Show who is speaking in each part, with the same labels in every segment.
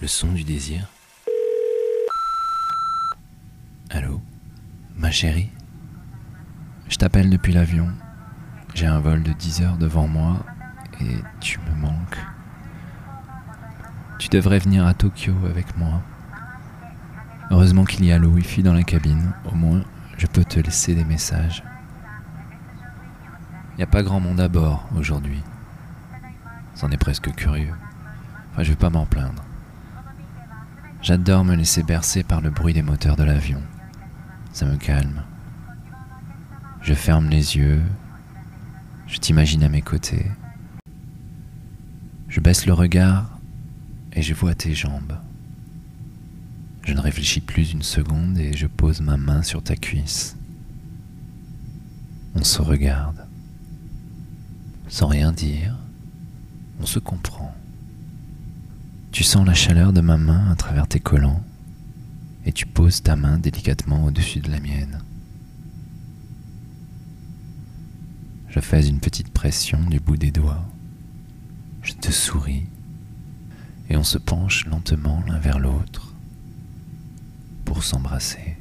Speaker 1: Le son du désir Allô Ma chérie? Je t'appelle depuis l'avion. J'ai un vol de 10 heures devant moi et tu me manques. Tu devrais venir à Tokyo avec moi. Heureusement qu'il y a le Wi-Fi dans la cabine. Au moins, je peux te laisser des messages. Il n'y a pas grand monde à bord aujourd'hui. C'en est presque curieux. Enfin, je vais pas m'en plaindre. J'adore me laisser bercer par le bruit des moteurs de l'avion. Ça me calme. Je ferme les yeux. Je t'imagine à mes côtés. Je baisse le regard et je vois tes jambes. Je ne réfléchis plus une seconde et je pose ma main sur ta cuisse. On se regarde. Sans rien dire, on se comprend. Tu sens la chaleur de ma main à travers tes collants et tu poses ta main délicatement au-dessus de la mienne. Je fais une petite pression du bout des doigts. Je te souris et on se penche lentement l'un vers l'autre pour s'embrasser.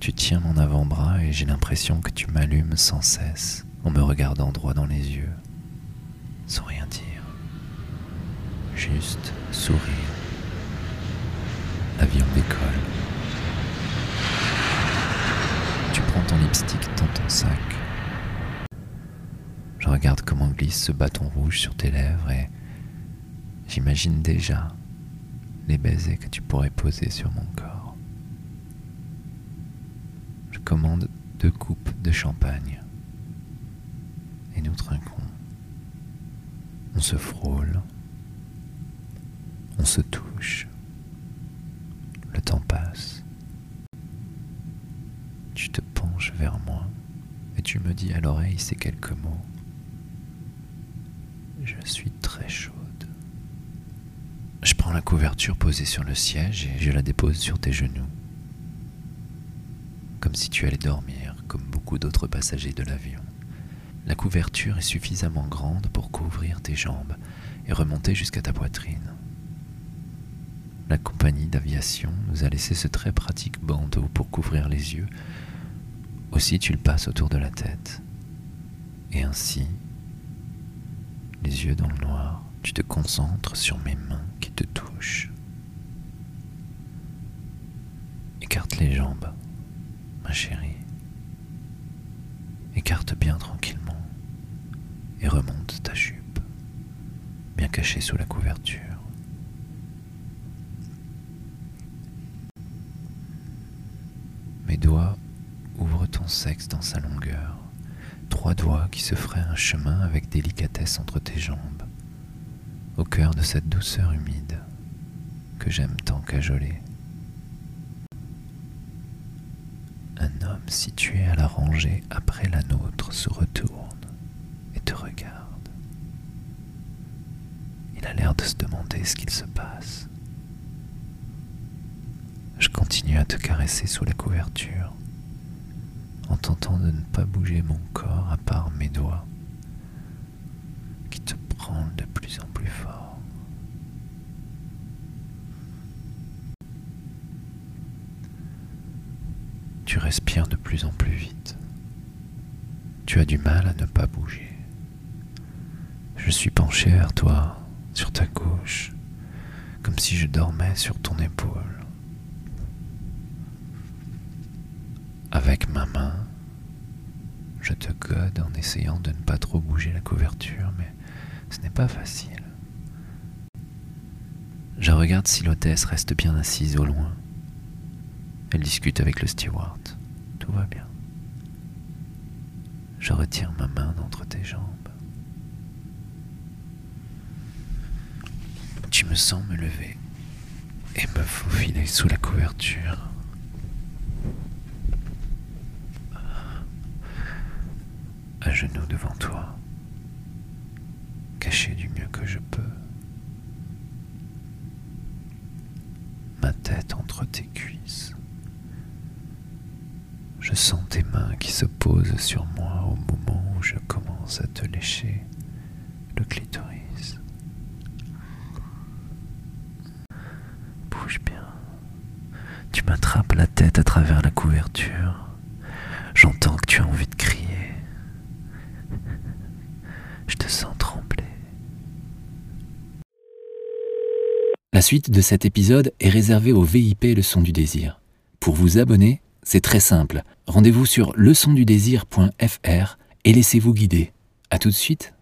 Speaker 1: Tu tiens mon avant-bras et j'ai l'impression que tu m'allumes sans cesse en me regardant droit dans les yeux, sans rien dire, juste sourire. L'avion décolle. Tu prends ton lipstick dans ton sac. Je regarde comment glisse ce bâton rouge sur tes lèvres et j'imagine déjà les baisers que tu pourrais poser sur mon corps. Je commande deux coupes de champagne et nous trinquons. On se frôle, on se touche, le temps passe. Tu te penches vers moi et tu me dis à l'oreille ces quelques mots. Je suis très chaude. Je prends la couverture posée sur le siège et je la dépose sur tes genoux. Comme si tu allais dormir, comme beaucoup d'autres passagers de l'avion. La couverture est suffisamment grande pour couvrir tes jambes et remonter jusqu'à ta poitrine. La compagnie d'aviation nous a laissé ce très pratique bandeau pour couvrir les yeux. Aussi tu le passes autour de la tête. Et ainsi, les yeux dans le noir, tu te concentres sur mes mains qui te touchent. Écarte les jambes, ma chérie. Écarte bien tranquillement et remonte ta jupe, bien cachée sous la couverture. Mes doigts ouvrent ton sexe dans sa longueur, trois doigts qui se feraient un chemin avec délicatesse entre tes jambes, au cœur de cette douceur humide que j'aime tant cajoler. Un homme situé à la rangée après la nôtre se retourne et te regarde. Il a l'air de se demander ce qu'il se passe. Je continue à te caresser sous la couverture, en tentant de ne pas bouger mon corps à part mes doigts, qui te branlent de plus en plus fort. Tu respires de plus en plus vite. Tu as du mal à ne pas bouger. Je suis penché vers toi, sur ta gauche, comme si je dormais sur ton épaule. Avec ma main, je te gode en essayant de ne pas trop bouger la couverture, mais ce n'est pas facile. Je regarde si l'hôtesse reste bien assise au loin. Elle discute avec le steward. Tout va bien. Je retire ma main d'entre tes jambes. Tu me sens me lever et me faufiler sous la couverture. à genoux devant toi, caché du mieux que je peux, ma tête entre tes cuisses. Je sens tes mains qui se posent sur moi au moment où je commence à te lécher le clitoris. Bouge bien. Tu m'attrapes la tête à travers la couverture. J'entends que tu as envie de
Speaker 2: La suite de cet épisode est réservée au VIP Le Son du Désir. Pour vous abonner, c'est très simple. Rendez-vous sur leçondudésir.fr et laissez-vous guider. À tout de suite.